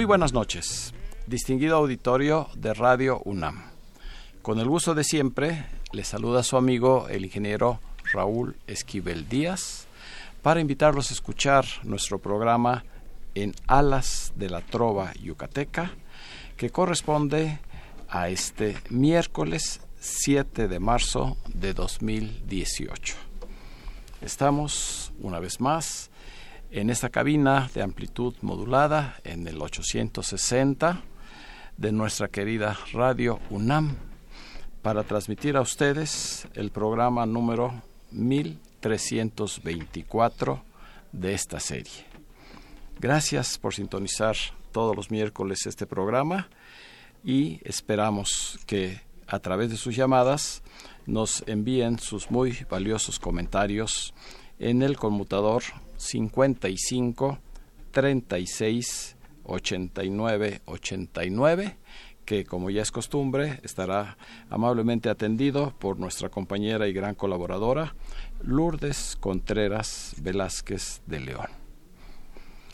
Muy buenas noches, distinguido auditorio de Radio UNAM. Con el gusto de siempre, le saluda su amigo el ingeniero Raúl Esquivel Díaz para invitarlos a escuchar nuestro programa en Alas de la Trova Yucateca, que corresponde a este miércoles 7 de marzo de 2018. Estamos, una vez más, en esta cabina de amplitud modulada en el 860 de nuestra querida Radio UNAM para transmitir a ustedes el programa número 1324 de esta serie. Gracias por sintonizar todos los miércoles este programa y esperamos que a través de sus llamadas nos envíen sus muy valiosos comentarios en el conmutador 55 36 89 89 que como ya es costumbre estará amablemente atendido por nuestra compañera y gran colaboradora Lourdes Contreras Velázquez de León.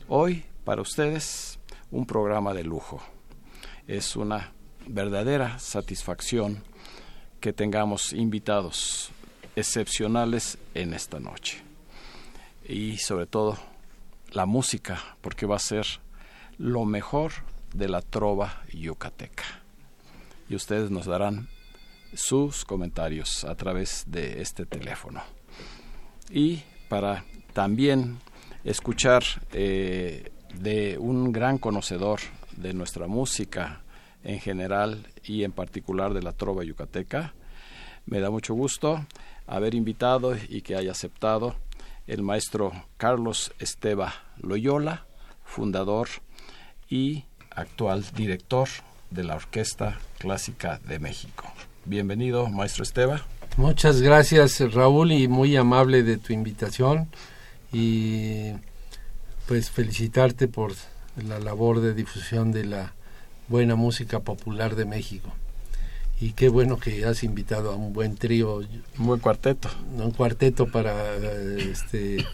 Hoy para ustedes un programa de lujo. Es una verdadera satisfacción que tengamos invitados excepcionales en esta noche y sobre todo la música, porque va a ser lo mejor de la trova yucateca. Y ustedes nos darán sus comentarios a través de este teléfono. Y para también escuchar eh, de un gran conocedor de nuestra música en general y en particular de la trova yucateca, me da mucho gusto haber invitado y que haya aceptado el maestro Carlos Esteba Loyola, fundador y actual director de la Orquesta Clásica de México. Bienvenido, maestro Esteba. Muchas gracias, Raúl, y muy amable de tu invitación. Y pues felicitarte por la labor de difusión de la buena música popular de México y qué bueno que has invitado a un buen trío. Un buen cuarteto. Un cuarteto para este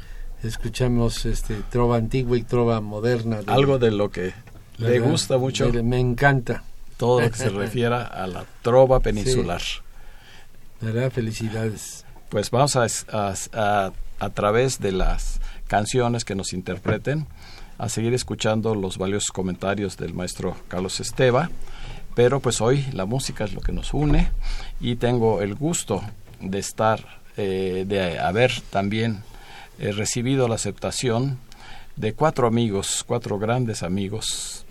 escuchamos este trova antigua y trova moderna. Algo de lo que le gusta mucho. me encanta. Todo lo que se refiera a la trova peninsular. ¿Verdad? Felicidades. Pues vamos a, a, a través de las canciones que nos interpreten a seguir escuchando los valiosos comentarios del maestro Carlos Esteba pero pues hoy la música es lo que nos une y tengo el gusto de estar, eh, de haber también eh, recibido la aceptación de cuatro amigos, cuatro grandes amigos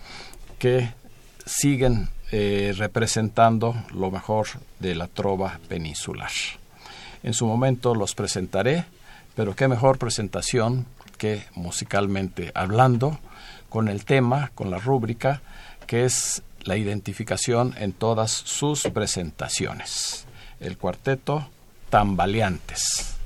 que siguen eh, representando lo mejor de la trova peninsular. En su momento los presentaré, pero qué mejor presentación que musicalmente hablando, con el tema, con la rúbrica, que es la identificación en todas sus presentaciones. El cuarteto Tambaleantes.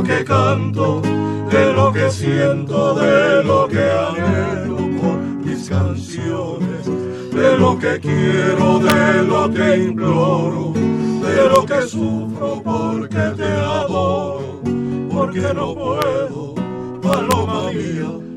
Lo que canto, de lo que siento, de lo que anhelo por mis canciones, de lo que quiero, de lo que imploro, de lo que sufro porque te adoro, porque no puedo, paloma mía,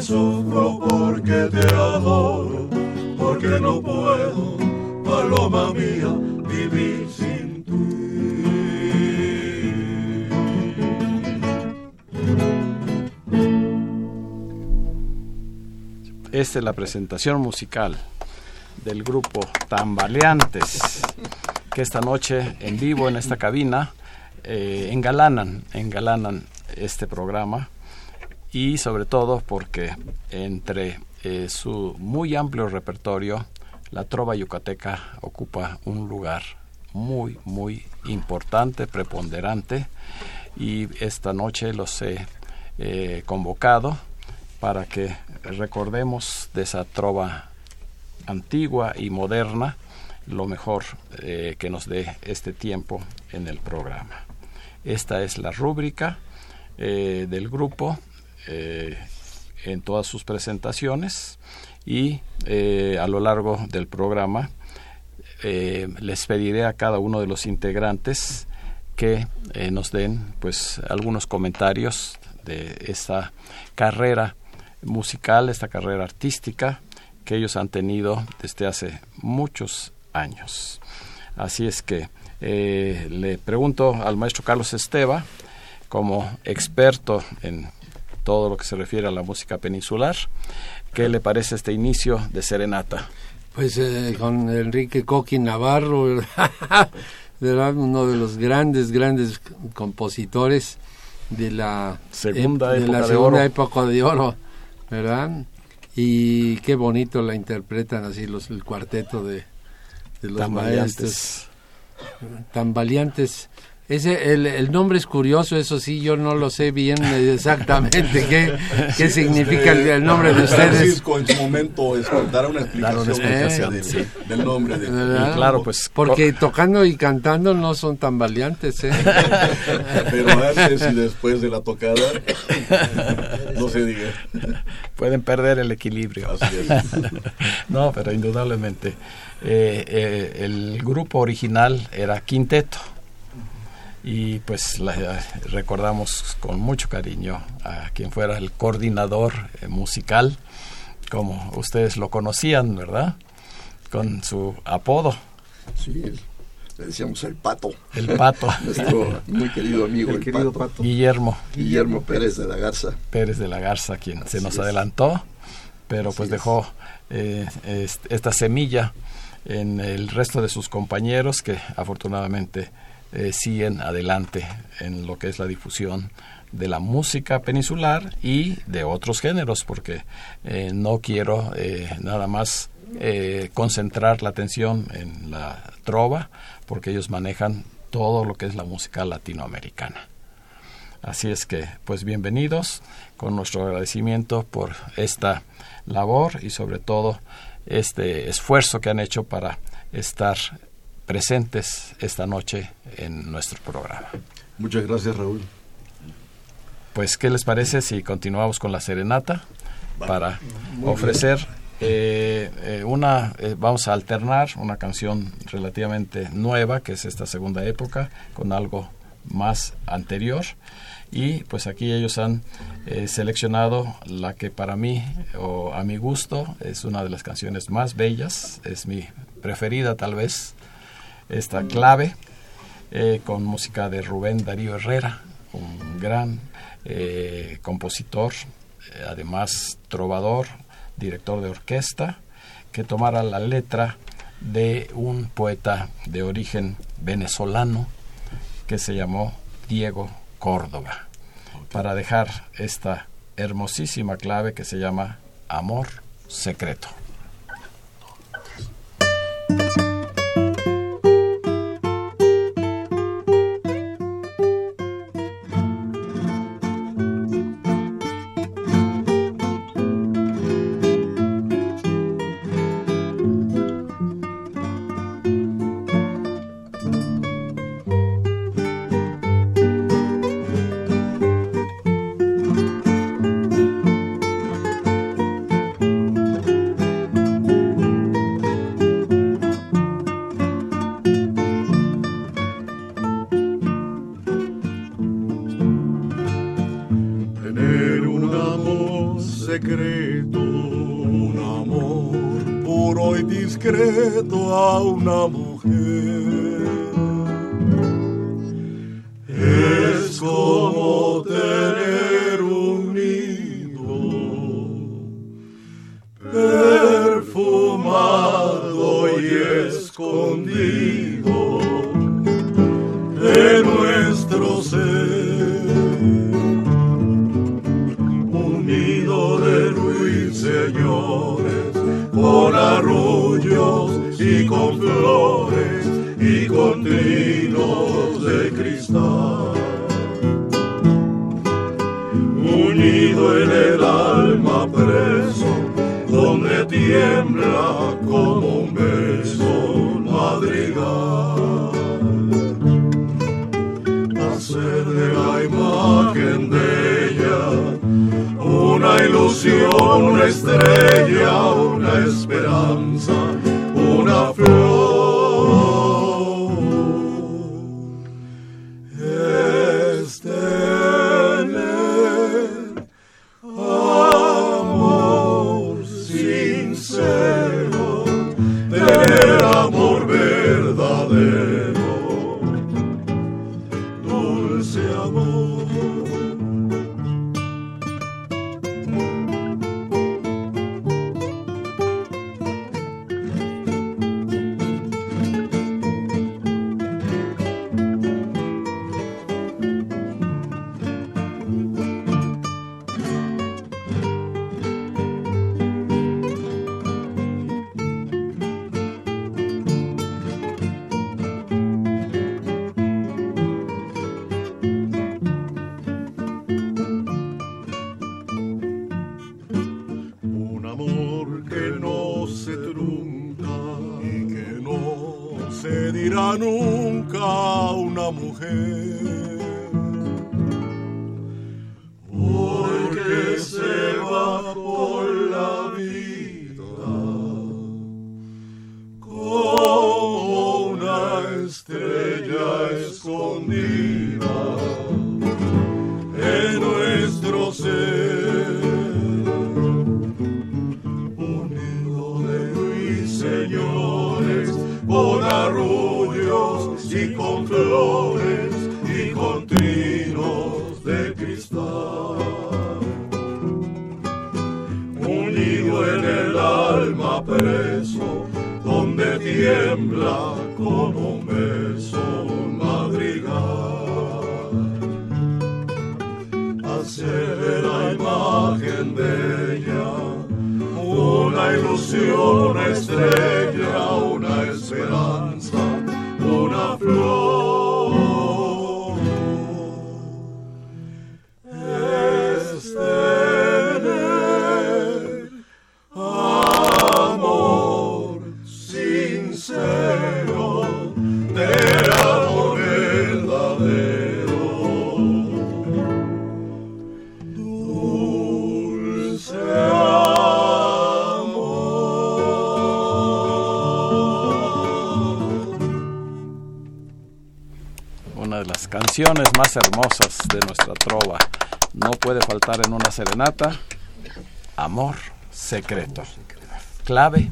sufro porque te adoro, porque no puedo paloma mía, vivir sin Esta es la presentación musical del grupo Tambaleantes, que esta noche en vivo en esta cabina eh, engalanan, engalanan este programa y sobre todo porque entre eh, su muy amplio repertorio, la trova yucateca ocupa un lugar muy, muy importante, preponderante, y esta noche los he eh, convocado para que recordemos de esa trova antigua y moderna lo mejor eh, que nos dé este tiempo en el programa. Esta es la rúbrica del grupo eh, en todas sus presentaciones y eh, a lo largo del programa eh, les pediré a cada uno de los integrantes que nos den pues algunos comentarios de esta carrera musical, esta carrera artística que ellos han tenido desde hace muchos años. Así es que le pregunto al maestro Carlos Esteva, como experto en todo lo que se refiere a la música peninsular, ¿qué le parece este inicio de Serenata? Pues eh, con Enrique Coqui Navarro, ¿verdad? uno de los grandes, grandes compositores de la Segunda ep- de época la de segunda oro. época de oro, ¿verdad? Y qué bonito la interpretan así los el cuarteto de, de los maestros Tambaleantes. Ese, el, el nombre es curioso, eso sí, yo no lo sé bien exactamente qué, qué significa el, el nombre de ustedes. Francisco en su momento es, dará una explicación, Dar una explicación, del, sí. del nombre de claro, pues Porque tocando y cantando no son tan valientes, ¿eh? Pero antes y después de la tocada, no se diga. pueden perder el equilibrio. Así es. no, pero indudablemente. eh, eh, el grupo original era Quinteto. Y pues la- recordamos con mucho cariño a quien fuera el coordinador eh, musical, como ustedes lo conocían, ¿verdad? Con su apodo, Sí, le decíamos el pato, el pato, nuestro muy querido amigo, el, pato, Guillermo. Guillermo Pérez de la Garza. Pérez de la Garza, quien se nos es. adelantó, pero pues dejó eh, est- esta semilla en el resto de sus compañeros que afortunadamente eh, siguen adelante en lo que es la difusión de la música peninsular y de otros géneros, porque eh, no quiero eh, nada más concentrar la atención en la trova, porque ellos manejan todo lo que es la música latinoamericana. Así es que, pues bienvenidos con nuestro agradecimiento por esta labor y sobre todo este esfuerzo que han hecho para estar presentes esta noche en nuestro programa. Muchas gracias, Raúl. Pues, ¿qué les parece si continuamos con la serenata para ofrecer eh, eh, una, eh, vamos a alternar una canción relativamente nueva, que es esta segunda época, con algo más anterior. Y pues aquí ellos han seleccionado la que para mí, o a mi gusto, es una de las canciones más bellas, es mi preferida tal vez, esta clave, con música de Rubén Darío Herrera, un gran compositor, además trovador, director de orquesta, que tomara la letra de un poeta de origen venezolano que se llamó Diego Córdoba, para dejar esta hermosísima clave que se llama Amor Secreto. Serenata Amor Secreto. Clave,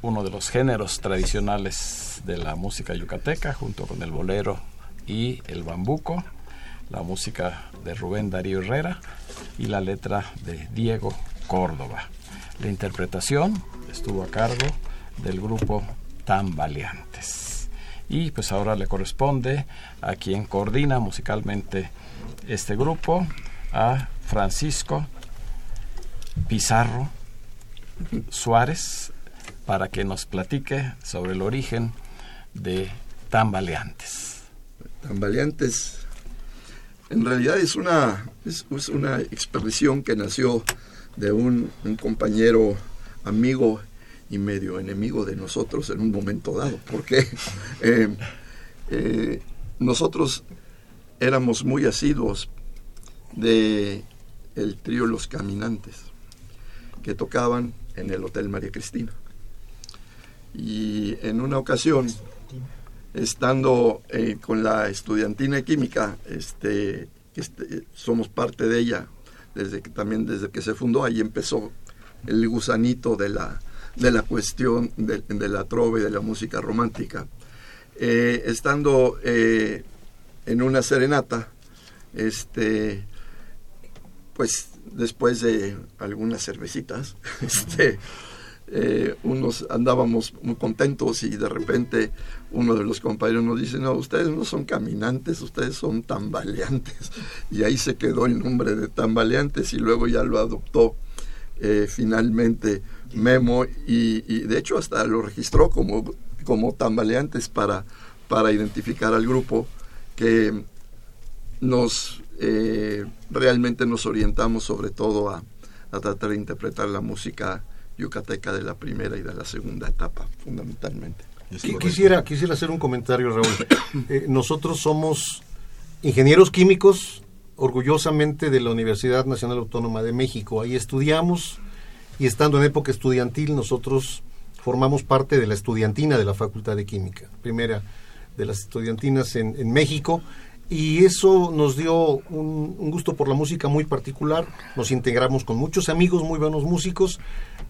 uno de los géneros tradicionales de la música yucateca, junto con el bolero y el bambuco, la música de Rubén Darío Herrera y la letra de Diego Córdoba. La interpretación estuvo a cargo del grupo Tambaleantes. Y pues ahora le corresponde a quien coordina musicalmente este grupo, a Francisco Pizarro Suárez, para que nos platique sobre el origen de Tambaleantes. Tambaleantes en realidad es una, es, una expresión que nació de un, compañero amigo y medio enemigo de nosotros en un momento dado, porque eh, eh, nosotros éramos muy asiduos de el trío Los Caminantes, que tocaban en el Hotel María Cristina. Y en una ocasión, estando eh, con la estudiantina de química, este, este, somos parte de ella, desde que, también desde que se fundó, ahí empezó el gusanito de la, de la cuestión de, la trova y de la música romántica. Eh, estando eh, en una serenata, este, pues después de algunas cervecitas, este, eh, unos andábamos muy contentos y de repente uno de los compañeros nos dice, no, ustedes no son caminantes, ustedes son tambaleantes. Y ahí se quedó el nombre de tambaleantes y luego ya lo adoptó finalmente Memo y, de hecho hasta lo registró como, como tambaleantes para, para identificar al grupo que nos eh, realmente nos orientamos sobre todo a, tratar de interpretar la música yucateca de la primera y de la segunda etapa fundamentalmente. Quisiera, quisiera hacer un comentario, Raúl. Eh, nosotros somos ingenieros químicos orgullosamente de la Universidad Nacional Autónoma de México. Ahí estudiamos, y estando en época estudiantil nosotros formamos parte de la estudiantina de la Facultad de Química, primera de las estudiantinas en, México, y eso nos dio un, gusto por la música muy particular, nos integramos con muchos amigos, muy buenos músicos,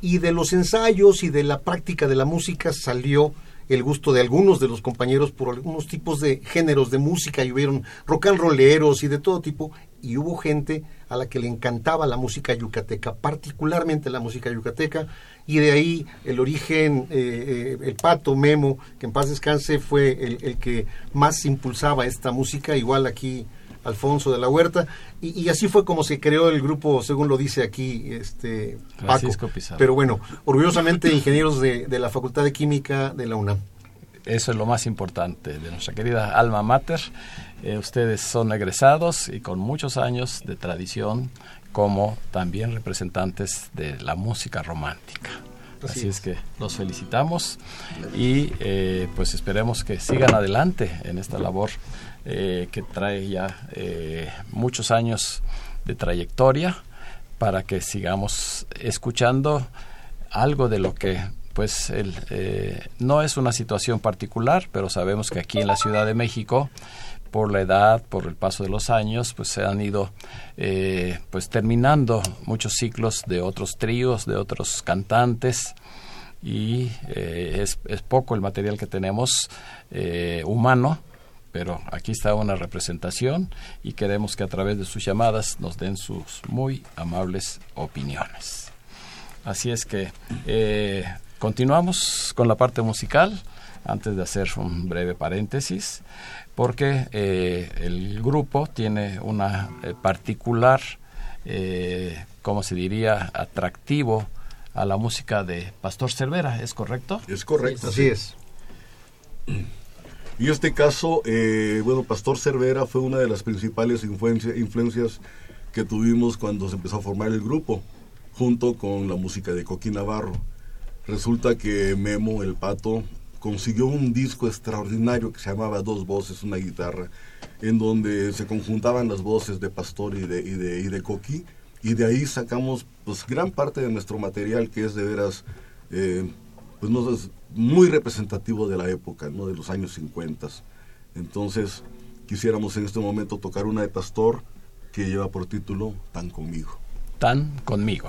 y de los ensayos y de la práctica de la música salió el gusto de algunos de los compañeros por algunos tipos de géneros de música, y hubieron rock and rolleros y de todo tipo, y hubo gente a la que le encantaba la música yucateca, particularmente la música yucateca, y de ahí el origen, eh, eh, el pato Memo, que en paz descanse, fue el, que más impulsaba esta música, igual aquí Alfonso de la Huerta, y, así fue como se creó el grupo, según lo dice aquí este Paco. Pero bueno, orgullosamente ingenieros de, de la Facultad de Química de la UNAM. Eso es lo más importante de nuestra querida alma mater. Eh, ustedes son egresados y con muchos años de tradición como también representantes de la música romántica. Así, es. que los felicitamos y eh, pues esperemos que sigan adelante en esta labor eh, que trae ya muchos años de trayectoria para que sigamos escuchando algo de lo que pues el, eh, no es una situación particular, pero sabemos que aquí en la Ciudad de México, por la edad, por el paso de los años, pues se han ido eh, pues terminando muchos ciclos de otros tríos, de otros cantantes y eh, es, es, poco el material que tenemos humano, pero aquí está una representación y queremos que a través de sus llamadas nos den sus muy amables opiniones. Así es que Continuamos con la parte musical, antes de hacer un breve paréntesis, porque eh, el grupo tiene una eh, particular, eh, como se diría?, atractivo a la música de Pastor Cervera, ¿es correcto? Es correcto. Así es. Y este caso, bueno, Pastor Cervera fue una de las principales influencias que tuvimos cuando se empezó a formar el grupo, junto con la música de Coquín Navarro Resulta que Memo, el pato, consiguió un disco extraordinario que se llamaba Dos Voces, una guitarra, en donde se conjuntaban las voces de Pastor y de, y de, y de Coqui, y de ahí sacamos pues gran parte de nuestro material que es de veras eh, pues no es muy representativo de la época, ¿no? de los años 50. Entonces quisiéramos en este momento tocar una de Pastor que lleva por título Tan conmigo. Tan conmigo.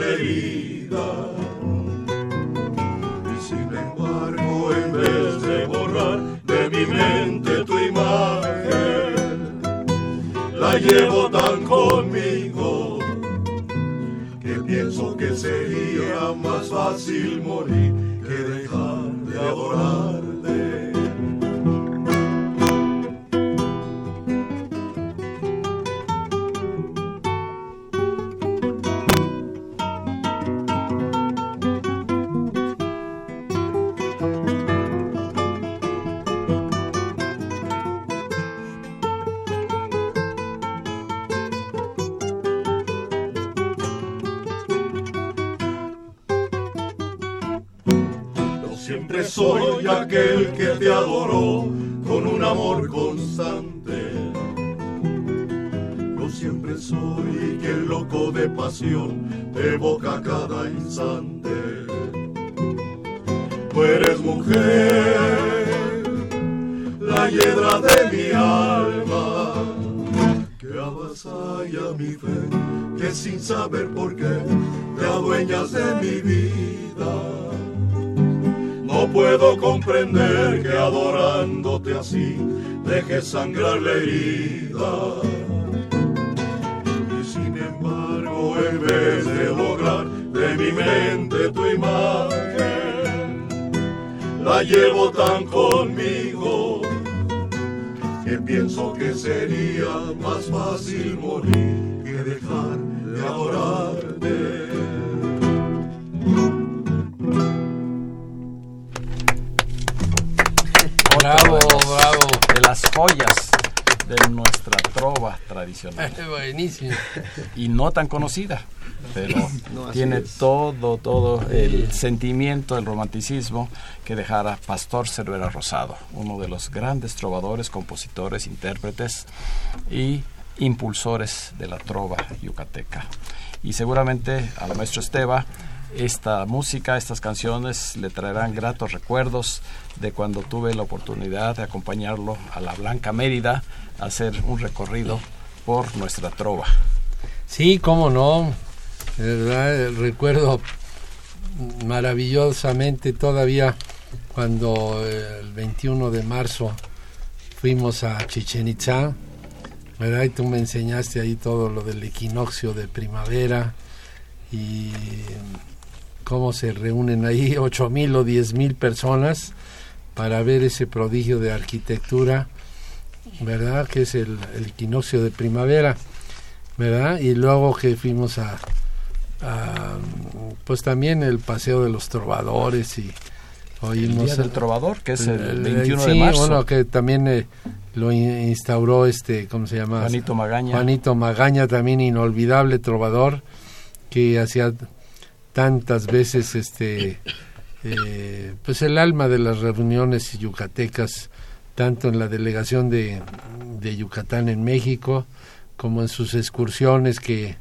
herida. Y sin embargo, en vez de borrar de mi mente tu imagen, la llevo tan conmigo que pienso que sería más fácil morir que dejar de adorar. De boca cada instante. Tú eres mujer, la hiedra de mi alma, que avasalla mi fe, que sin saber por qué te adueñas de mi vida. No puedo comprender que adorándote así dejes sangrar la herida en vez de lograr de mi mente tu imagen, la llevo tan conmigo que pienso que sería más fácil morir que dejar de adorarte. Bravo, bravo, de las joyas de nuestra trova tradicional. Buenísimo. Y no tan conocida, pero tiene todo, todo el sentimiento, el romanticismo que dejara Pastor Cervera Rosado, uno de los grandes trovadores, compositores, intérpretes y impulsores de la trova yucateca. Y seguramente a la maestra Esteba esta música, estas canciones le traerán gratos recuerdos de cuando tuve la oportunidad de acompañarlo a la Blanca Mérida hacer un recorrido por nuestra trova. Sí, cómo no. Recuerdo maravillosamente todavía cuando el 21 de marzo fuimos a Chichen Itza, ¿verdad? Y tú me enseñaste ahí todo lo del equinoccio de primavera y cómo se reúnen ahí ocho mil o diez mil personas para ver ese prodigio de arquitectura, ¿verdad? Que es el, equinoccio de primavera, ¿verdad? Y luego que fuimos a, pues también el paseo de los trovadores y oímos el Día del Trovador, que es el, 21 de marzo. bueno, que también eh, lo instauró este, ¿cómo se llama? Juanito Magaña. Juanito Magaña, también inolvidable trovador, que hacía tantas veces este eh, pues el alma de las reuniones yucatecas tanto en la delegación de, de Yucatán en México como en sus excursiones que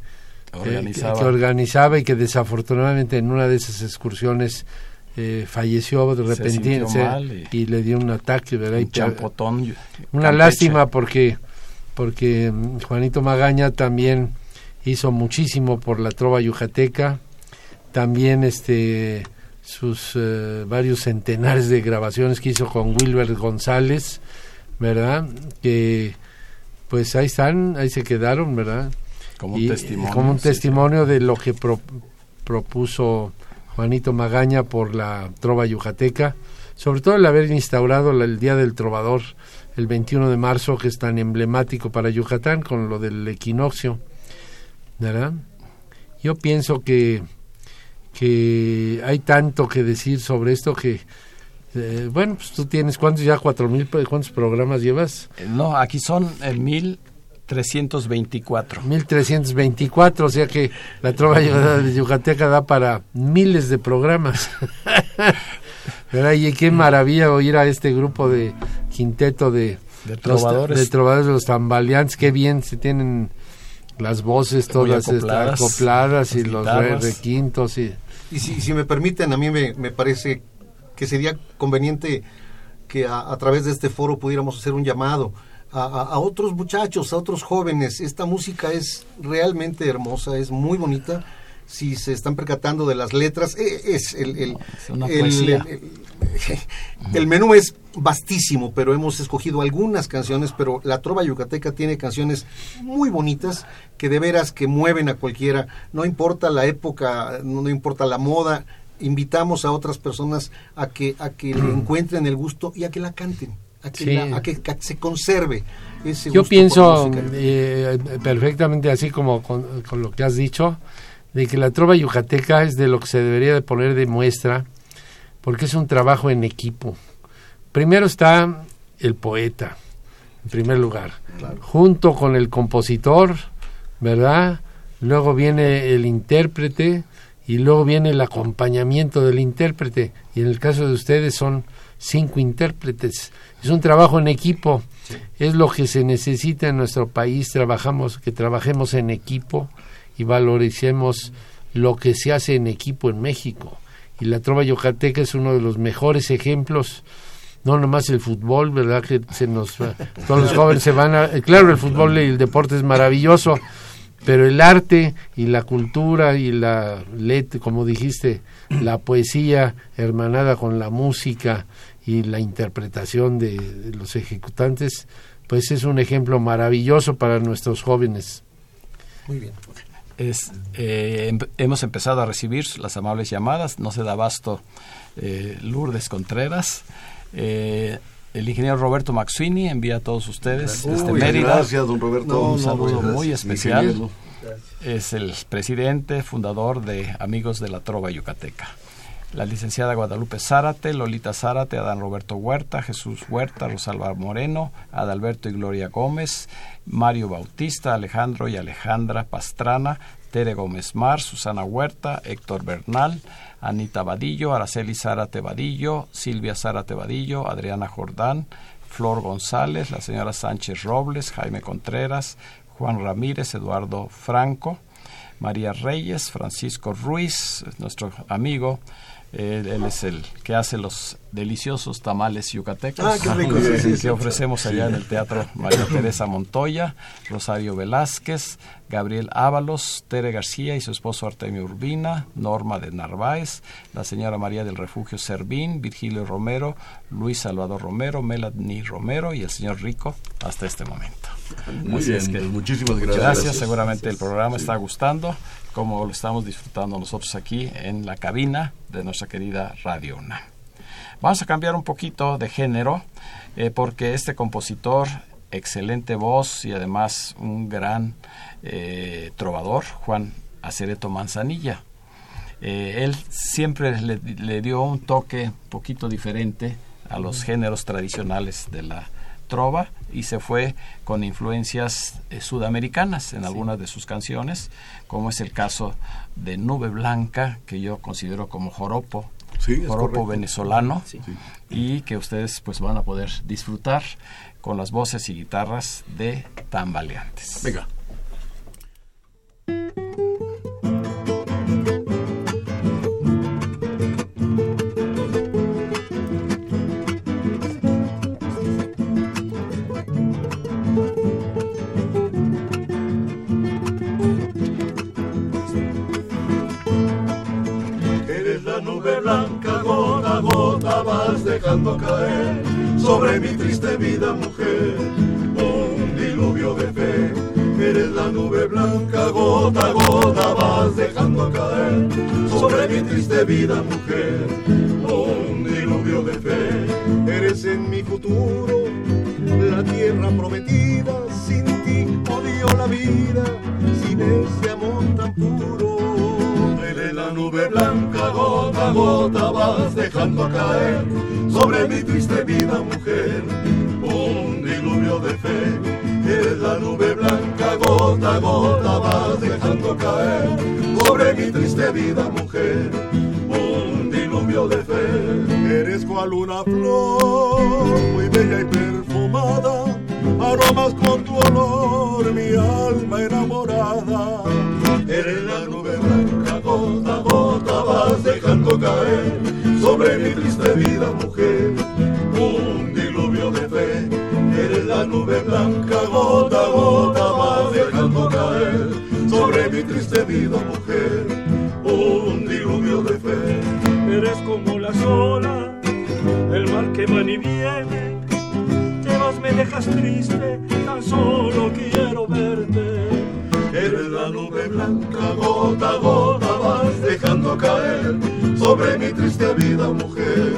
organizaba. que organizaba y que desafortunadamente en una de esas excursiones eh, falleció de repente y, le dio un ataque, ¿verdad? Y Un champotón. una Campeche. lástima porque porque mm, Juanito Magaña también hizo muchísimo por la trova yucateca, también este sus eh, varios centenares de grabaciones que hizo con Wilber González, ¿verdad? Que pues ahí están, ahí se quedaron, ¿verdad? Como un Y, testimonio, como un sí, testimonio de lo que pro- propuso Juanito Magaña por la trova yucateca, sobre todo el haber instaurado el Día del Trovador el 21 de marzo, que es tan emblemático para Yucatán con lo del equinoccio, ¿verdad? Yo pienso que, que hay tanto que decir sobre esto que, eh, bueno, pues tú tienes, ¿cuántos ya? ¿Cuatro mil? ¿Cuántos programas llevas? Eh, No, aquí son eh, 1324. 1324, o sea que la trova de yucateca da para miles de programas. ¿Verdad? Y qué maravilla oír a este grupo de quinteto de, De los- trovadores. de trovadores de los tambaleantes, qué bien se tienen las voces todas acopladas, acopladas y los requintos y Y si, si me permiten, a mí me, me parece que sería conveniente que a, a través de este foro pudiéramos hacer un llamado a, a- a otros muchachos, a otros jóvenes. Esta música es realmente hermosa, es muy bonita. Si se están percatando de las letras, e- es el, el, Es el- menú es vastísimo, pero hemos escogido algunas canciones, pero la trova yucateca tiene canciones muy bonitas que de veras que mueven a cualquiera, no importa la época, no, no importa la moda, invitamos a otras personas a que a que le encuentren el gusto y a que la canten, a que, Sí. la- a que, a que se conserve ese Yo gusto pienso música. eh, perfectamente así como con, con lo que has dicho, de que la trova yucateca es de lo que se debería de poner de muestra, porque es un trabajo en equipo. Primero está el poeta, en primer lugar, junto con el compositor, ¿verdad? Luego viene el intérprete y luego viene el acompañamiento del intérprete. Y en el caso de ustedes son cinco intérpretes. Es un trabajo en equipo. Es lo que se necesita en nuestro país. Trabajamos, que trabajemos en equipo y valoricemos lo que se hace en equipo en México. Y la trova yucateca es uno de los mejores ejemplos no nomás el fútbol, ¿verdad? Que se nos todos los jóvenes se van a eh, claro, el fútbol y el deporte es maravilloso, pero el arte y la cultura y la como dijiste, la poesía hermanada con la música y la interpretación de, de los ejecutantes, pues es un ejemplo maravilloso para nuestros jóvenes. Muy bien. Es, eh, em- hemos empezado a recibir las amables llamadas, no se da abasto eh, Lourdes Contreras. Eh, el ingeniero Roberto Maxuini envía a todos ustedes desde Mérida. Gracias, don Roberto. No, un saludo muy especial. ingeniero. Es el presidente, fundador de Amigos de la Trova Yucateca. La licenciada Guadalupe Zárate, Lolita Zárate, Adán Roberto Huerta, Jesús Huerta, Rosalba Moreno, Adalberto y Gloria Gómez, Mario Bautista, Alejandro y Alejandra Pastrana, Tere Gómez Mar, Susana Huerta, Héctor Bernal, Anita Vadillo, Araceli Zárate Vadillo, Silvia Zárate Vadillo, Adriana Jordán, Flor González, la señora Sánchez Robles, Jaime Contreras, Juan Ramírez, Eduardo Franco, María Reyes, Francisco Ruiz, es nuestro amigo. Él, él es el que hace los deliciosos tamales yucatecos Ah, qué rico, sí, sí, sí. que ofrecemos allá en el Teatro María Teresa Montoya, Rosario Velázquez, Gabriel Ábalos, Tere García y su esposo Artemio Urbina, Norma de Narváez, la señora María del Refugio Servín, Virgilio Romero, Luis Salvador Romero, Melanie Romero y el señor Rico hasta este momento. Muy Así bien, es que- muchísimas gracias. Gracias, seguramente el programa está gustando, como lo estamos disfrutando nosotros aquí en la cabina de nuestra querida Radio UNAM. Vamos a cambiar un poquito de género, eh, porque este compositor, excelente voz y además un gran eh, trovador, Juan Acereto Manzanilla, eh, él siempre le, le dio un toque un poquito diferente a los géneros tradicionales de la trova y se fue con influencias eh, sudamericanas en algunas de sus canciones, como es el caso de Nube Blanca, que yo considero como joropo, Sí, joropo venezolano, Sí. y que ustedes pues van a poder disfrutar con las voces y guitarras de tambaleantes. Venga. Sobre mi triste vida, mujer, un diluvio de fe. Eres la nube blanca, gota a gota vas dejando caer sobre mi triste vida, mujer, un diluvio de fe. Eres en mi futuro la tierra prometida, sin ti odio la vida, sin ese amor tan puro. Eres la nube blanca, gota a gota vas dejando caer sobre mi triste vida, mujer, la nube blanca, gota a gota vas dejando caer sobre mi triste vida, mujer, un diluvio de fe. Eres cual una flor muy bella y perfumada, aromas con tu olor mi alma enamorada. Eres la nube blanca, gota a gota vas dejando caer sobre mi triste vida, mujer, nube blanca, gota a gota vas dejando caer sobre mi triste vida, mujer, un diluvio de fe. Eres como las olas, el mar que van y viene. Llevas, me dejas triste, tan solo quiero verte. Eres la nube blanca, gota a gota vas dejando caer sobre mi triste vida, mujer,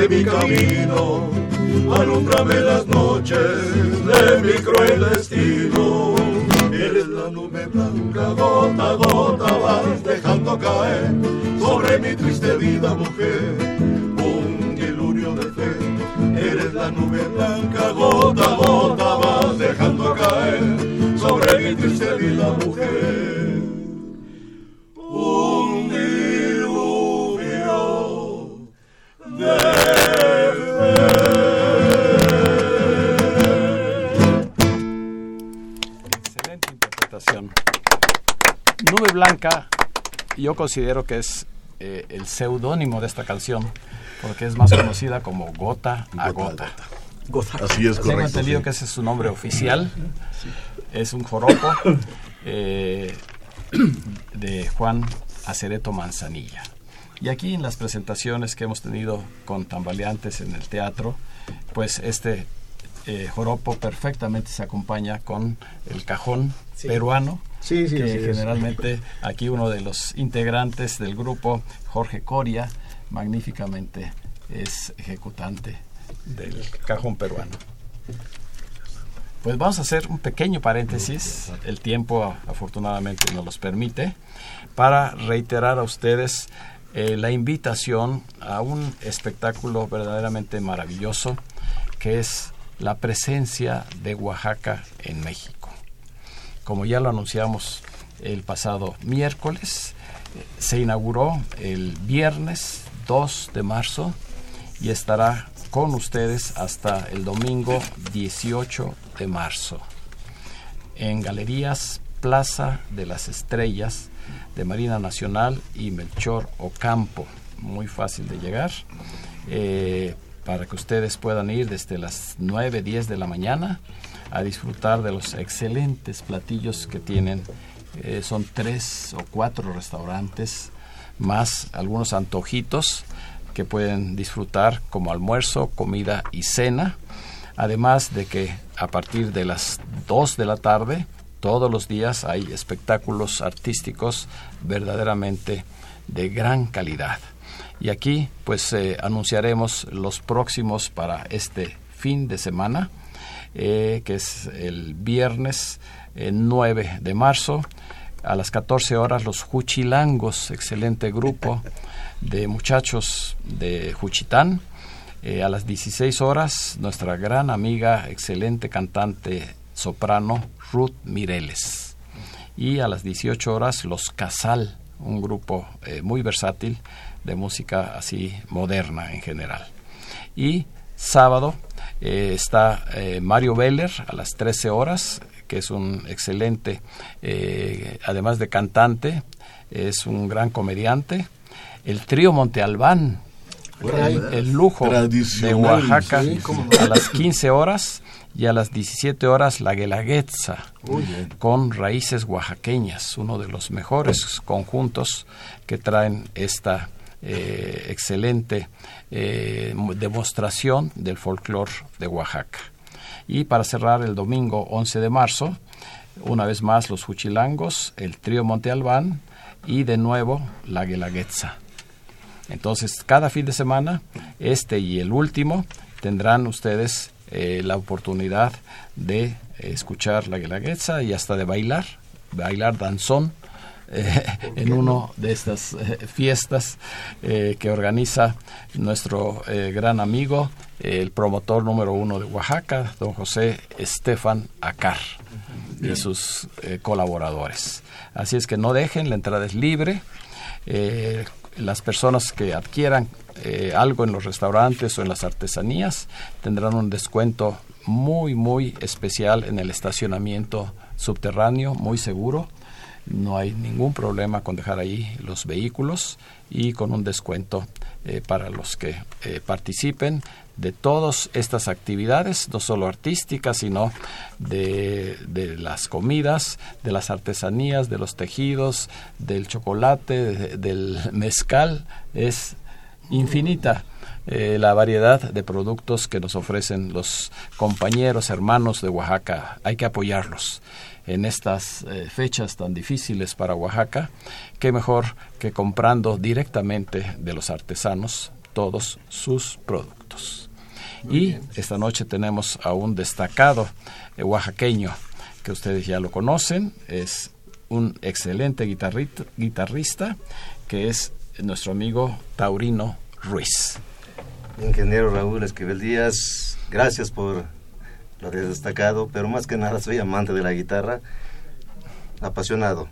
de mi camino, alumbrame las noches de mi cruel destino. Eres la nube blanca, gota gota vas dejando caer sobre mi triste vida, mujer, un diluvio de fe. Eres la nube blanca, gota gota vas dejando caer sobre mi triste vida, mujer, considero que es eh, el seudónimo de esta canción, porque es más conocida como Gota a Gota. Así es, Tengo entendido sí. que ese es su nombre oficial. Es un joropo eh, de Juan Acereto Manzanilla. Y aquí en las presentaciones que hemos tenido con tambaleantes en el teatro, pues este eh, joropo perfectamente se acompaña con el cajón peruano, Sí, sí, que es. generalmente aquí uno de los integrantes del grupo, Jorge Coria, magníficamente es ejecutante del cajón peruano. Pues vamos a hacer un pequeño paréntesis, el tiempo afortunadamente nos los permite, para reiterar a ustedes eh, la invitación a un espectáculo verdaderamente maravilloso, que es la presencia de Oaxaca en México. Como ya lo anunciamos el pasado miércoles, eh, se inauguró el viernes 2 de marzo y estará con ustedes hasta el domingo 18 de marzo en Galerías Plaza de las Estrellas de Marina Nacional y Melchor Ocampo. Muy fácil de llegar. eh, para que ustedes puedan ir desde las 9, 10 de la mañana a disfrutar de los excelentes platillos que tienen. Eh, son tres o cuatro restaurantes, más algunos antojitos que pueden disfrutar como almuerzo, comida y cena. Además de que a partir de las 2 de la tarde, todos los días hay espectáculos artísticos verdaderamente de gran calidad. Y aquí pues eh, anunciaremos los próximos para este fin de semana, eh, que es el viernes eh, 9 de marzo. A las 14 horas los Juchilangos, excelente grupo de muchachos de Juchitán. Eh, a las 16 horas nuestra gran amiga, excelente cantante soprano Ruth Mireles. Y a las 18 horas los Casal, un grupo eh, muy versátil de música así moderna en general. Y sábado eh, está eh, Mario Veller a las 13 horas, que es un excelente, eh, además de cantante, es un gran comediante. el trío Monte Albán, el lujo de Oaxaca, a las 15 horas y a las 17 horas la Guelaguetza, con raíces oaxaqueñas, uno de los mejores conjuntos que traen esta eh, excelente eh, demostración del folclore de Oaxaca. Y para cerrar el domingo 11 de marzo, una vez más los Huchilangos, el trío Monte Albán y de nuevo la Guelaguetza. Entonces, cada fin de semana, este y el último, tendrán ustedes eh, la oportunidad de escuchar la Guelaguetza y hasta de bailar, bailar danzón eh, en uno de estas eh, fiestas que organiza nuestro gran amigo, el promotor número uno de Oaxaca, don José Estefan Acar y sus colaboradores. Así es que no dejen, la entrada es libre las personas que adquieran eh, algo en los restaurantes o en las artesanías tendrán un descuento muy, muy especial en el estacionamiento subterráneo, muy seguro. No hay ningún problema con dejar ahí los vehículos y con un descuento eh, para los que eh, participen de todas estas actividades, no solo artísticas, sino de, las comidas, de las artesanías, de los tejidos, del chocolate, del mezcal, es infinita. Eh, la variedad de productos que nos ofrecen los compañeros, hermanos de Oaxaca. Hay que apoyarlos en estas eh, fechas tan difíciles para Oaxaca. Qué mejor que comprando directamente de los artesanos todos sus productos y esta noche tenemos a un destacado eh, oaxaqueño que ustedes ya lo conocen, es un excelente guitarrista que es nuestro amigo Taurino Ruiz. Ingeniero Raúl Esquivel Díaz, gracias por lo de destacado, pero más que nada soy amante de la guitarra, apasionado.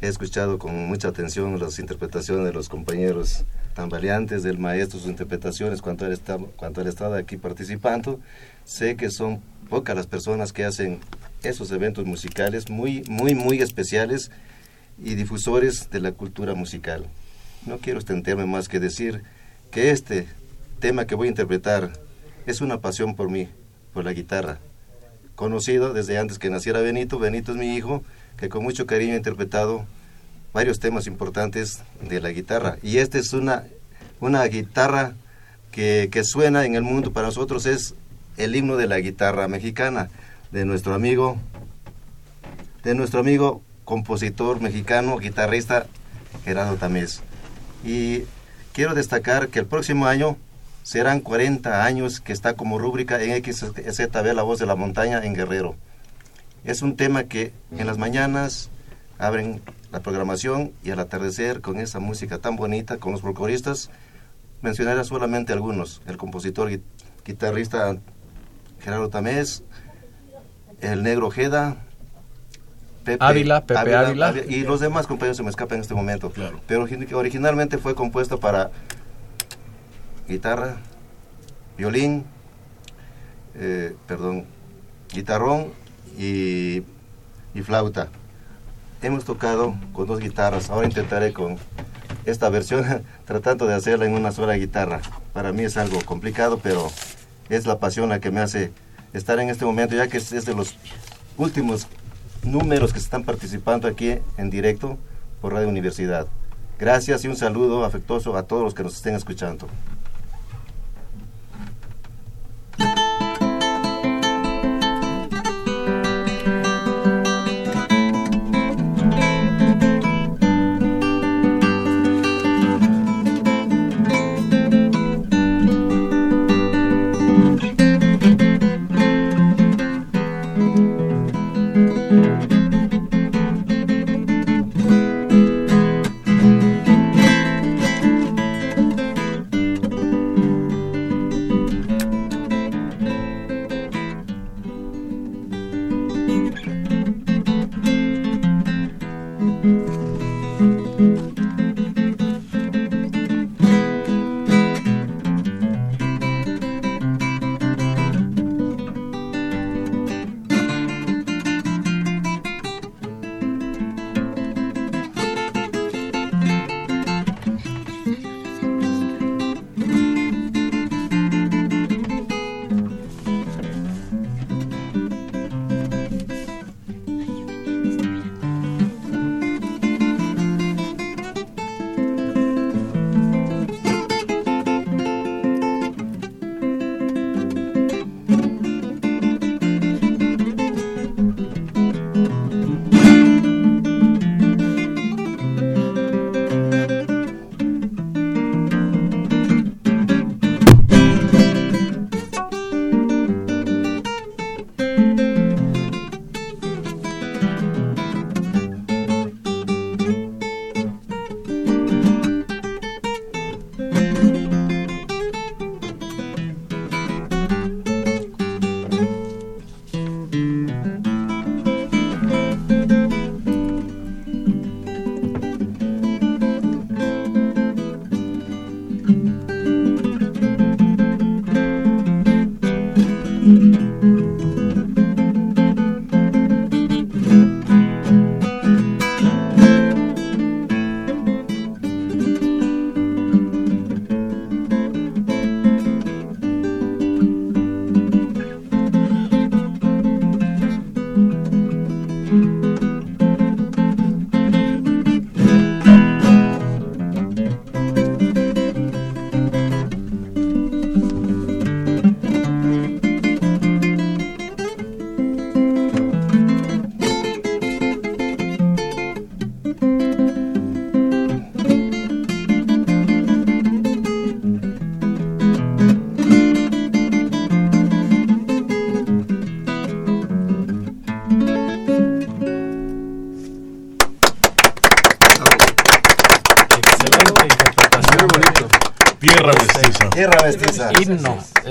He escuchado con mucha atención las interpretaciones de los compañeros tan valientes del maestro, sus interpretaciones cuando él, está, cuando él estaba aquí participando. Sé que son pocas las personas que hacen esos eventos musicales muy, muy, muy especiales y difusores de la cultura musical. No quiero extenderme más que decir que este tema que voy a interpretar es una pasión por mí, por la guitarra. Conocido desde antes que naciera Benito, Benito es mi hijo, que con mucho cariño ha interpretado varios temas importantes de la guitarra. Y esta es una, una guitarra que, que suena en el mundo para nosotros, es el himno de la guitarra mexicana, de nuestro amigo, de nuestro amigo compositor mexicano, guitarrista Gerardo Tamés. Y quiero destacar que el próximo año serán 40 años que está como rúbrica en XZB La Voz de la Montaña en Guerrero. Es un tema que en las mañanas abren la programación y al atardecer con esa música tan bonita, con los folcloristas, mencionaré solamente algunos, el compositor guitarrista Gerardo Tamés, el negro Jeda, Pepe Ávila, Pepe Ávila, y los demás compañeros se me escapan en este momento. Claro. Pero originalmente fue compuesto para guitarra, violín, eh, perdón, guitarrón y, y flauta hemos tocado con dos guitarras. Ahora intentaré con esta versión, tratando de hacerla en una sola guitarra. Para mí es algo complicado, pero es la pasión la que me hace estar en este momento, ya que es de los últimos números que están participando aquí en directo por Radio Universidad. Gracias y un saludo afectuoso a todos los que nos estén escuchando.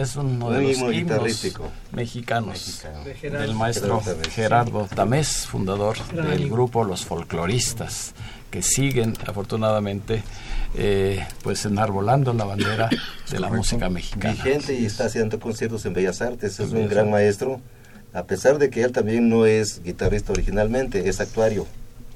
Es uno de Un los himno himnos mexicanos Mexicano. del maestro Gerardo Tamés. Gerardo Tamés, fundador del grupo Los Folcloristas, que siguen afortunadamente eh, pues enarbolando la bandera de la música mexicana. Vigente y está haciendo conciertos en Bellas Artes. Es un gran maestro. A pesar de que él también no es guitarrista originalmente, es actuario.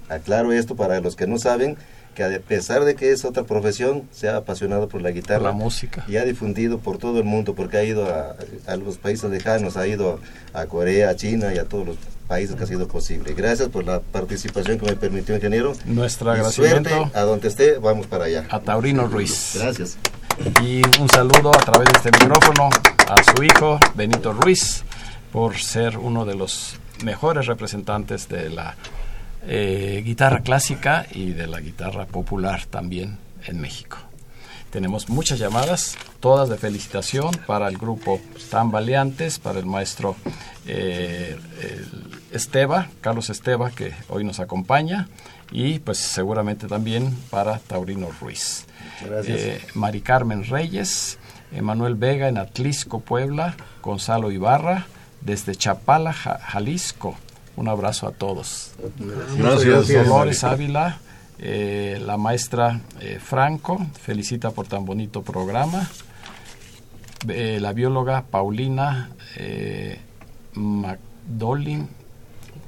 Aclaro esto para los que no saben, que a pesar de que es otra profesión, se ha apasionado por la guitarra. La música. Y ha difundido por todo el mundo, porque ha ido a, a los países lejanos, ha ido a Corea, a China y a todos los países que ha sido posible. Gracias por la participación que me permitió, ingeniero. Nuestro Y agradecimiento suerte, a donde esté, vamos para allá. a Taurino Ruiz. Gracias. Y un saludo a través de este micrófono a su hijo, Benito Ruiz, por ser uno de los mejores representantes de la eh, guitarra clásica y de la guitarra popular también en México. Tenemos muchas llamadas, todas de felicitación para el grupo Tambaleantes, para el maestro eh, Esteba, Carlos Esteba, que hoy nos acompaña, y pues seguramente también para Taurino Ruiz. Gracias. Eh, Mari Carmen Reyes, Emanuel Vega en Atlisco, Puebla, Gonzalo Ibarra, desde Chapala, Ja- Jalisco. Un abrazo a todos. Gracias. Dolores Ávila, eh, la maestra eh, Franco, felicita por tan bonito programa. Eh, la bióloga Paulina McDolin,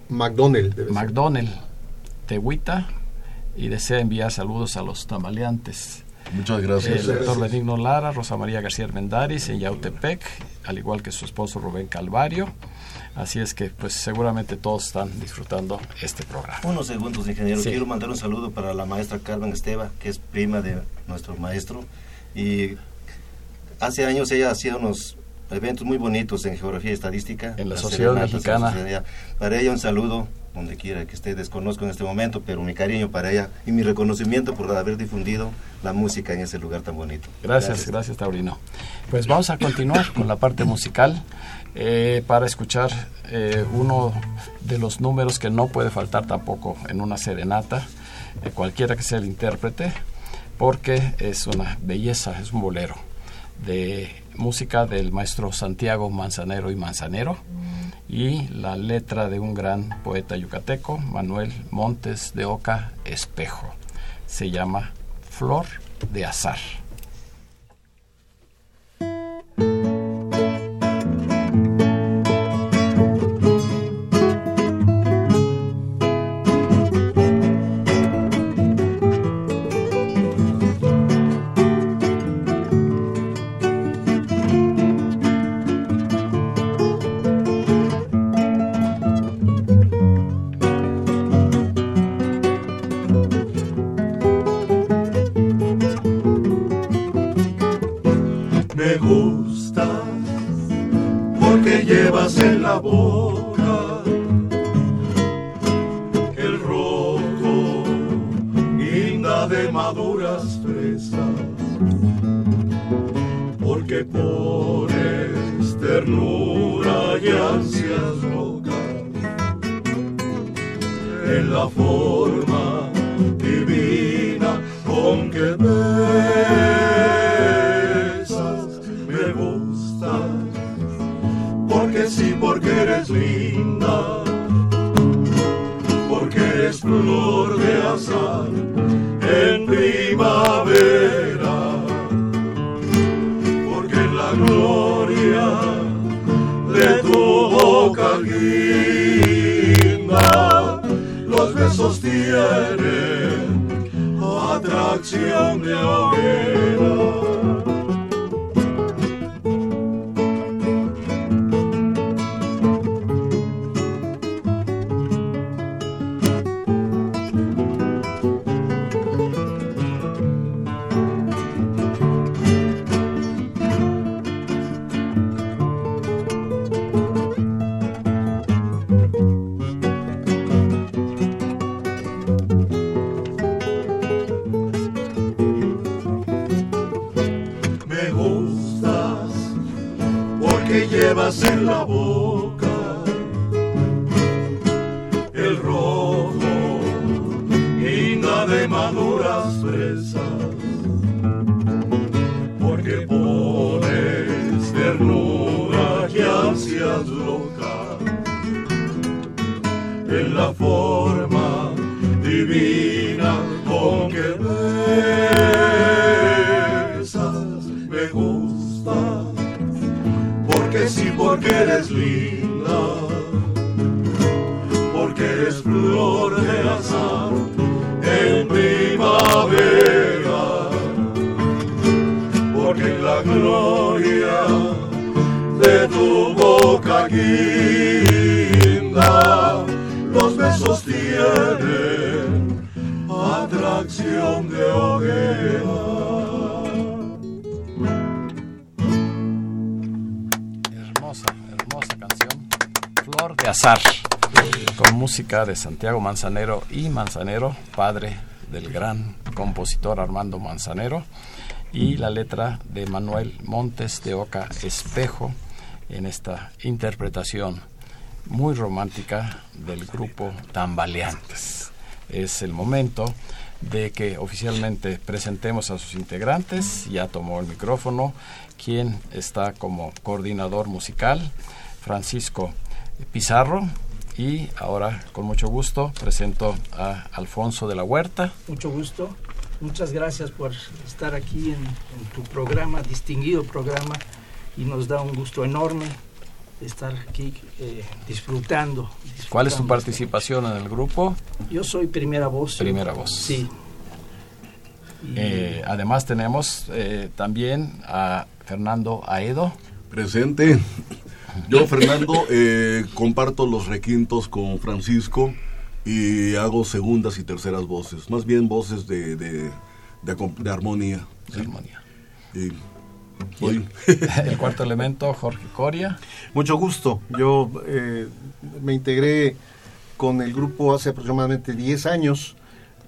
ser. McDonnell Tehuita y desea enviar saludos a los tamaleantes. Muchas El gracias. doctor Benigno Lara, Rosa María García Armendáriz en Yautepec, al igual que su esposo Rubén Calvario. Así es que pues seguramente todos están disfrutando este programa. Unos segundos, ingeniero. Sí. Quiero mandar un saludo para la maestra Carmen Esteva, que es prima de nuestro maestro. Y hace años ella hacía unos eventos muy bonitos en geografía y estadística. En la las Sociedad Mexicana. la sociedad. Para ella un saludo, donde quiera que esté, desconozco en este momento, pero mi cariño para ella y mi reconocimiento por haber difundido la música en ese lugar tan bonito. Gracias, gracias, Taurino. Pues vamos a continuar con la parte musical eh, para escuchar eh, uno de los números que no puede faltar tampoco en una serenata, de cualquiera que sea el intérprete, porque es una belleza, es un bolero de música del maestro Santiago Manzanero y Manzanero y la letra de un gran poeta yucateco, Manuel Montes de Oca Espejo. Se llama Flor de Azar. Porque eres linda, porque eres flor de azar en primavera, porque en la gloria de tu boca linda los besos tienen atracción de hoguera. Atracción de hoguera. de Azar, con música de Santiago Manzanero y Manzanero, padre del gran compositor Armando Manzanero, y la letra de Manuel Montes de Oca Espejo en esta interpretación muy romántica del grupo Tambaleantes. Es el momento de que oficialmente presentemos a sus integrantes. Ya tomó el micrófono quien está como coordinador musical, Francisco Pizarro. Y ahora, con mucho gusto, presento a Alfonso de la Huerta. Mucho gusto. Muchas gracias por estar aquí en, tu programa, distinguido programa, y nos da un gusto enorme estar aquí eh, disfrutando, ¿Cuál es tu participación en el grupo? Yo soy primera voz. Primera voz. Sí. Eh, además tenemos eh, también a Fernando Aedo. Presente. Yo, Fernando, eh, comparto los requintos con Francisco y hago segundas y terceras voces, más bien voces de, de, armonía. armonía. Y el cuarto elemento, Jorge Coria. Mucho gusto. Yo eh, me integré con el grupo hace aproximadamente 10 años.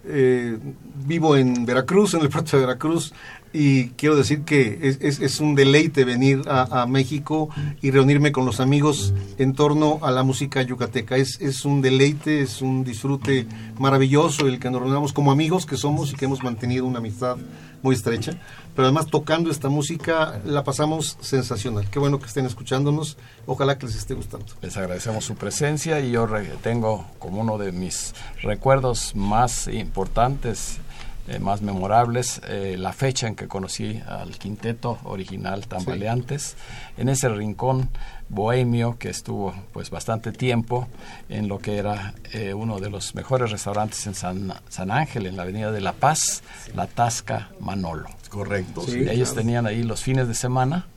Eh, vivo en Veracruz, en el puerto de Veracruz, y quiero decir que es, es, un deleite venir a, México y reunirme con los amigos en torno a la música yucateca. Es, es un deleite, es un disfrute maravilloso el que nos reunamos como amigos que somos y que hemos mantenido una amistad muy estrecha. Pero además tocando esta música la pasamos sensacional. Qué bueno que estén escuchándonos. Ojalá que les esté gustando. Les agradecemos su presencia y yo tengo como uno de mis recuerdos más importantes eh, más memorables, eh, la fecha en que conocí al quinteto original Tambaleantes, en ese rincón bohemio que estuvo pues bastante tiempo en lo que era eh, uno de los mejores restaurantes en San, San, Ángel, en la Avenida de La Paz, La Tasca Manolo. Correcto. ellos tenían ahí los fines de semana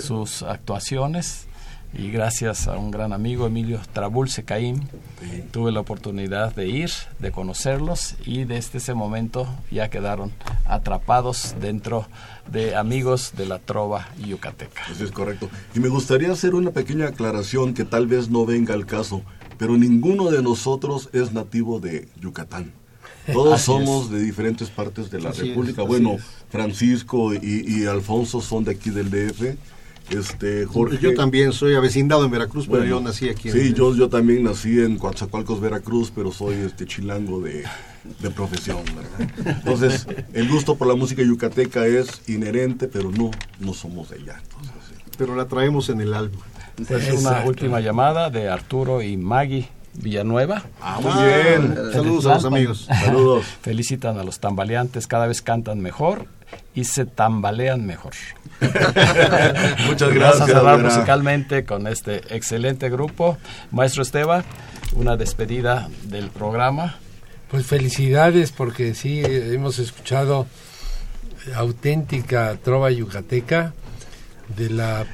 sus actuaciones y gracias a un gran amigo, Emilio Trabulce Caín, tuve la oportunidad de ir, de conocerlos y desde ese momento ya quedaron atrapados dentro de amigos de la trova yucateca. Eso es correcto. Y me gustaría hacer una pequeña aclaración que tal vez no venga al caso, pero ninguno de nosotros es nativo de Yucatán. Todos somos de diferentes partes de la República. bueno, Francisco y, y Alfonso son de aquí del DF este, Jorge. Yo también soy avecindado en Veracruz, pero yo nací aquí. Sí, yo, yo también nací en Coatzacoalcos, Veracruz, pero soy este chilango de, profesión, Entonces, el gusto por la música yucateca es inherente, pero no, no somos de allá. Pero la traemos en el alma. Es una última llamada de Arturo y Maggie Villanueva. Ah, muy bien. Saludos a los amigos. Saludos. Felicitan a los tambaleantes, cada vez cantan mejor y se tambalean mejor. Muchas gracias. Vamos a cerrar musicalmente con este excelente grupo. Maestro Esteba, una despedida del programa. Pues felicidades porque sí, hemos escuchado auténtica trova yucateca de la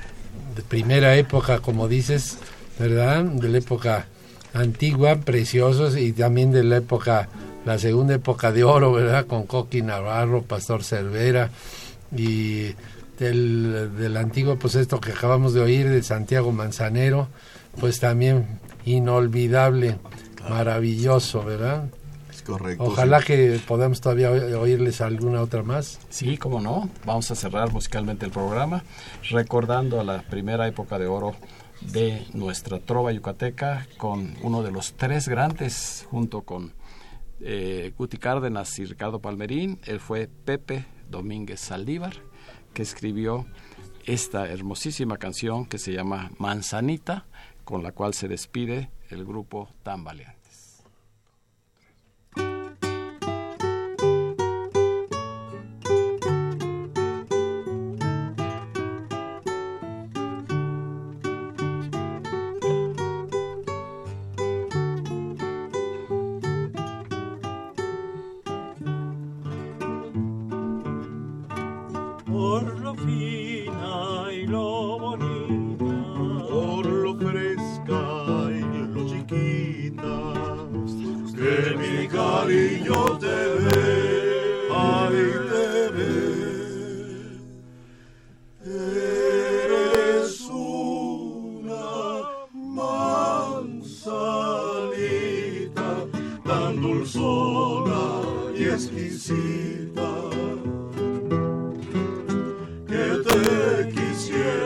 primera época, como dices, ¿verdad? De la época antigua, preciosos, y también de la época la segunda época de oro, ¿verdad? Con Coqui Navarro, Pastor Cervera y del, del antiguo, pues esto que acabamos de oír de Santiago Manzanero, pues también inolvidable, maravilloso, ¿verdad? Es correcto. Ojalá que podamos todavía oírles alguna otra más. Sí, cómo no. Vamos a cerrar musicalmente el programa recordando la primera época de oro de nuestra trova yucateca con uno de los tres grandes junto con eh, Guti Cárdenas y Ricardo Palmerín, él fue Pepe Domínguez Saldívar, que escribió esta hermosísima canción que se llama Manzanita, con la cual se despide el grupo Tambalean. Que te quisiera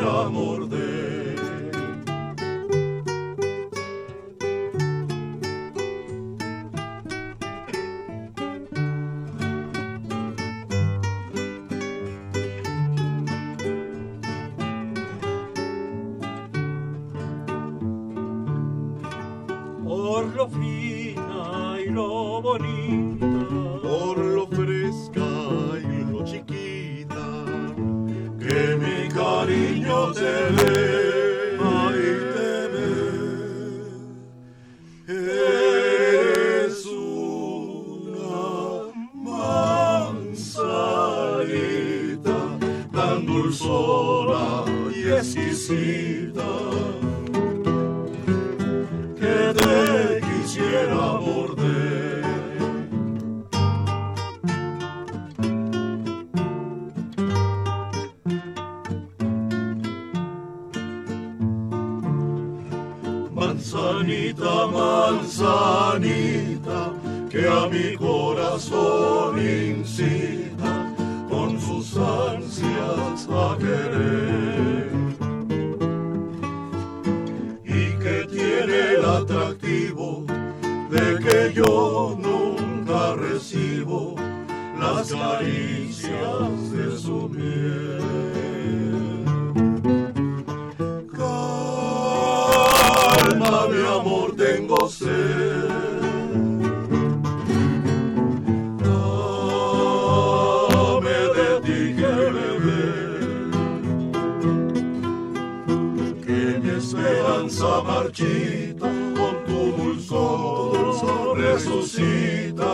esperanza marchita con tu dulzor resucita.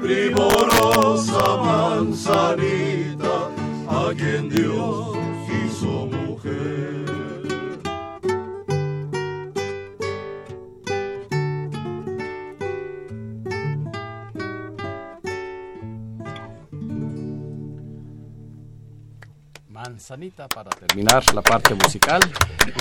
Primorosa manzanita, a quien Dios Manzanita para terminar la parte musical.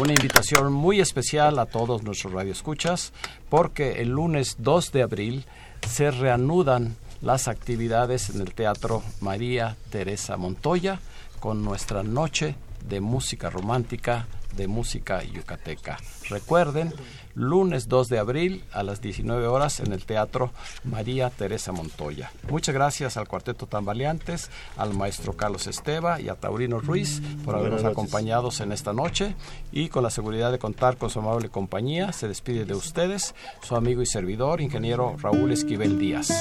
Una invitación muy especial a todos nuestros radioescuchas porque el lunes 2 de abril se reanudan las actividades en el Teatro María Teresa Montoya con nuestra noche de música romántica, de música yucateca. Recuerden, lunes 2 de abril a las 19 horas en el Teatro María Teresa Montoya. Muchas gracias al Cuarteto Tambaleantes, al maestro Carlos Esteva y a Taurino Ruiz por habernos Buenas noches. acompañado en esta noche y con la seguridad de contar con su amable compañía, se despide de ustedes su amigo y servidor, ingeniero Raúl Esquivel Díaz.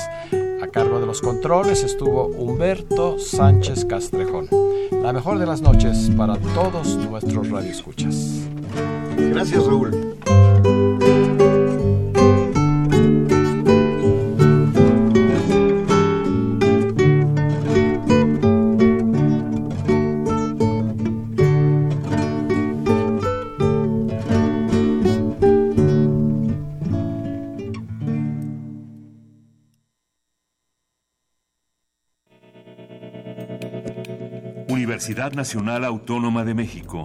A cargo de los controles estuvo Humberto Sánchez Castrejón. La mejor de las noches para todos nuestros radioescuchas. Gracias, Raúl. Universidad Nacional Autónoma de México